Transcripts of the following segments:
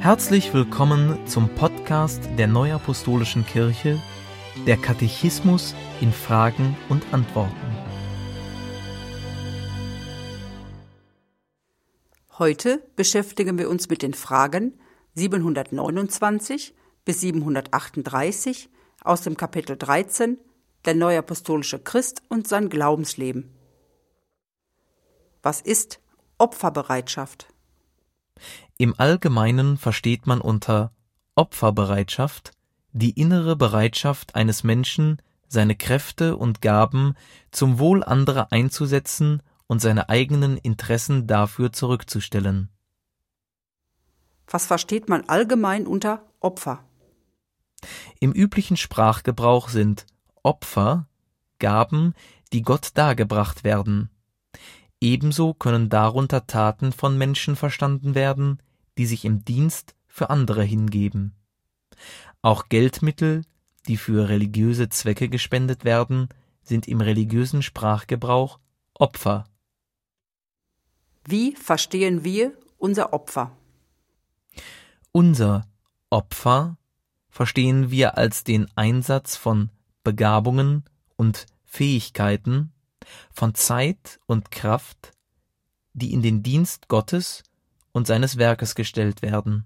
Herzlich willkommen zum Podcast der Neuapostolischen Kirche, der Katechismus in Fragen und Antworten. Heute beschäftigen wir uns mit den Fragen 729 bis 738 aus dem Kapitel 13 Der neuapostolische Christ und sein Glaubensleben. Was ist Opferbereitschaft? Im Allgemeinen versteht man unter Opferbereitschaft die innere Bereitschaft eines Menschen, seine Kräfte und Gaben zum Wohl anderer einzusetzen und seine eigenen Interessen dafür zurückzustellen. Was versteht man allgemein unter Opfer? Im üblichen Sprachgebrauch sind Opfer Gaben, die Gott dargebracht werden. Ebenso können darunter Taten von Menschen verstanden werden, die sich im Dienst für andere hingeben. Auch Geldmittel, die für religiöse Zwecke gespendet werden, sind im religiösen Sprachgebrauch Opfer. Wie verstehen wir unser Opfer? Unser Opfer verstehen wir als den Einsatz von Begabungen und Fähigkeiten, von Zeit und Kraft, die in den Dienst Gottes und seines Werkes gestellt werden.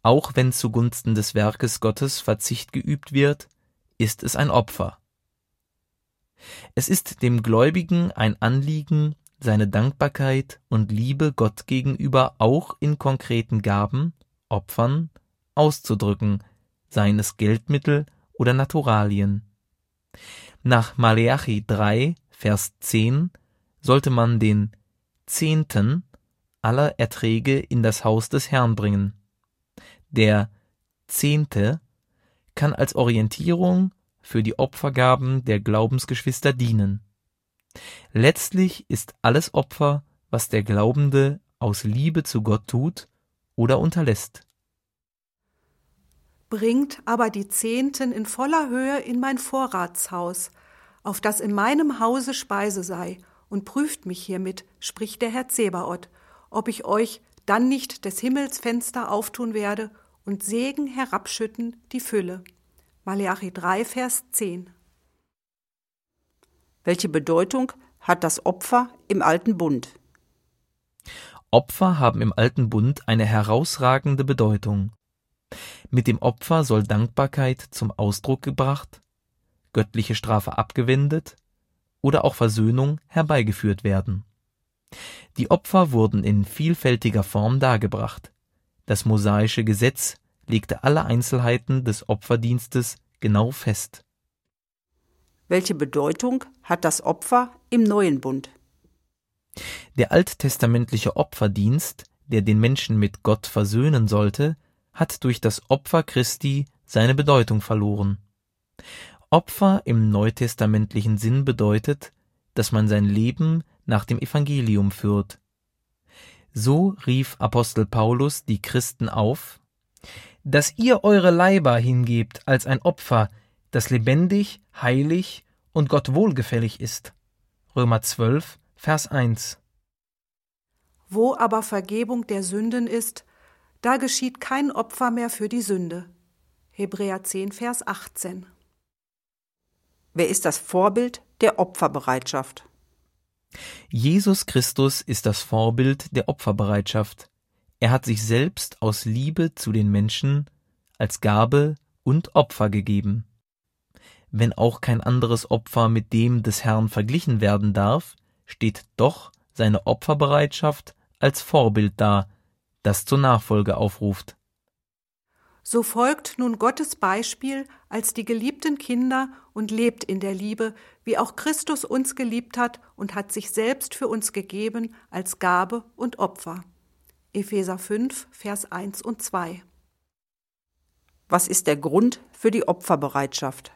Auch wenn zugunsten des Werkes Gottes Verzicht geübt wird, ist es ein Opfer. Es ist dem Gläubigen ein Anliegen, seine Dankbarkeit und Liebe Gott gegenüber auch in konkreten Gaben, Opfern, auszudrücken, seien es Geldmittel oder Naturalien. Nach Maleachi 3, Vers 10 sollte man den Zehnten aller Erträge in das Haus des Herrn bringen. Der Zehnte kann als Orientierung für die Opfergaben der Glaubensgeschwister dienen. Letztlich ist alles Opfer, was der Glaubende aus Liebe zu Gott tut oder unterlässt. Bringt aber die Zehnten in voller Höhe in mein Vorratshaus, auf das in meinem Hause Speise sei, und prüft mich hiermit, spricht der Herr Zebaoth, ob ich euch dann nicht des Himmels Fenster auftun werde und Segen herabschütten die Fülle. Maleachi 3, Vers 10. Welche Bedeutung hat das Opfer im Alten Bund? Opfer haben im Alten Bund eine herausragende Bedeutung. Mit dem Opfer soll Dankbarkeit zum Ausdruck gebracht, göttliche Strafe abgewendet oder auch Versöhnung herbeigeführt werden. Die Opfer wurden in vielfältiger Form dargebracht. Das mosaische Gesetz legte alle Einzelheiten des Opferdienstes genau fest. Welche Bedeutung hat das Opfer im neuen Bund? Der alttestamentliche Opferdienst, der den Menschen mit Gott versöhnen sollte, hat durch das Opfer Christi seine Bedeutung verloren. Opfer im neutestamentlichen Sinn bedeutet, dass man sein Leben nach dem Evangelium führt. So rief Apostel Paulus die Christen auf, dass ihr eure Leiber hingebt als ein Opfer, das lebendig, heilig und Gott wohlgefällig ist. Römer 12, Vers 1. Wo aber Vergebung der Sünden ist, da geschieht kein Opfer mehr für die Sünde. Hebräer 10, Vers 18. Wer ist das Vorbild der Opferbereitschaft? Jesus Christus ist das Vorbild der Opferbereitschaft. Er hat sich selbst aus Liebe zu den Menschen als Gabe und Opfer gegeben. Wenn auch kein anderes Opfer mit dem des Herrn verglichen werden darf, steht doch seine Opferbereitschaft als Vorbild da, das zur Nachfolge aufruft. So folgt nun Gottes Beispiel als die geliebten Kinder und lebt in der Liebe, wie auch Christus uns geliebt hat und hat sich selbst für uns gegeben als Gabe und Opfer. Epheser 5, Vers 1 und 2. Was ist der Grund für die Opferbereitschaft?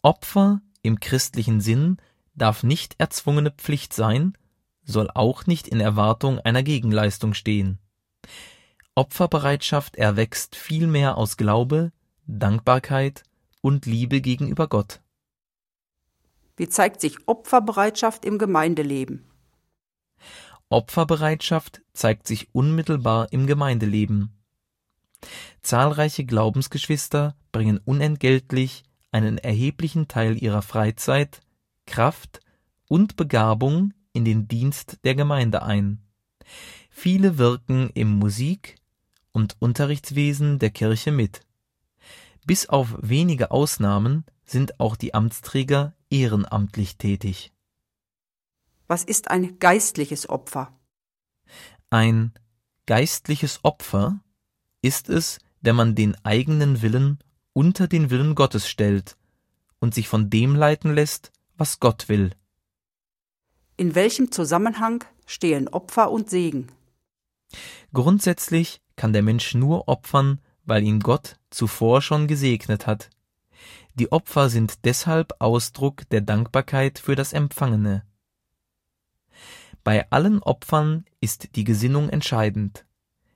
Opfer im christlichen Sinn darf nicht erzwungene Pflicht sein, soll auch nicht in Erwartung einer Gegenleistung stehen. Opferbereitschaft erwächst vielmehr aus Glaube, Dankbarkeit und Liebe gegenüber Gott. Wie zeigt sich Opferbereitschaft im Gemeindeleben? Opferbereitschaft zeigt sich unmittelbar im Gemeindeleben. Zahlreiche Glaubensgeschwister bringen unentgeltlich einen erheblichen Teil ihrer Freizeit, Kraft und Begabung in den Dienst der Gemeinde ein. Viele wirken im Musik- und Unterrichtswesen der Kirche mit. Bis auf wenige Ausnahmen sind auch die Amtsträger ehrenamtlich tätig. Was ist ein geistliches Opfer? Ein geistliches Opfer ist es, wenn man den eigenen Willen unter den Willen Gottes stellt und sich von dem leiten lässt, was Gott will. In welchem Zusammenhang stehen Opfer und Segen? Grundsätzlich kann der Mensch nur opfern, weil ihn Gott zuvor schon gesegnet hat. Die Opfer sind deshalb Ausdruck der Dankbarkeit für das Empfangene. Bei allen Opfern ist die Gesinnung entscheidend.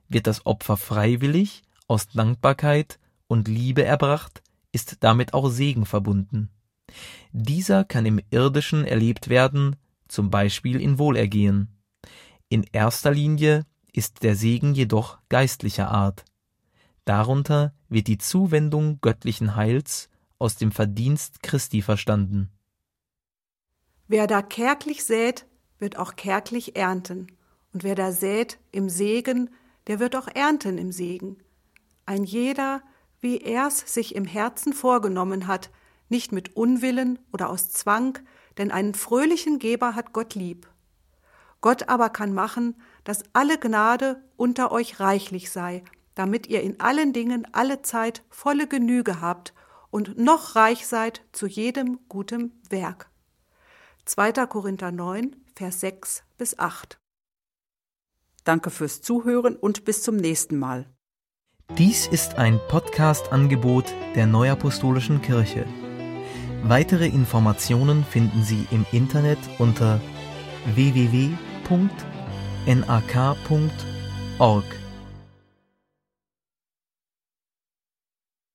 Wird das Opfer freiwillig, aus Dankbarkeit und Liebe erbracht, ist damit auch Segen verbunden. Dieser kann im Irdischen erlebt werden, zum Beispiel in Wohlergehen. In erster Linie ist der Segen jedoch geistlicher Art. Darunter wird die Zuwendung göttlichen Heils aus dem Verdienst Christi verstanden. Wer da kärglich sät, wird auch kärglich ernten. Und wer da sät im Segen, der wird auch ernten im Segen. Ein jeder, wie er's sich im Herzen vorgenommen hat, nicht mit Unwillen oder aus Zwang, denn einen fröhlichen Geber hat Gott lieb. Gott aber kann machen, dass alle Gnade unter euch reichlich sei, damit ihr in allen Dingen alle Zeit volle Genüge habt und noch reich seid zu jedem guten Werk. 2. Korinther 9, Vers 6 bis 8. Danke fürs Zuhören und bis zum nächsten Mal. Dies ist ein Podcast-Angebot der Neuapostolischen Kirche. Weitere Informationen finden Sie im Internet unter www.nak.org.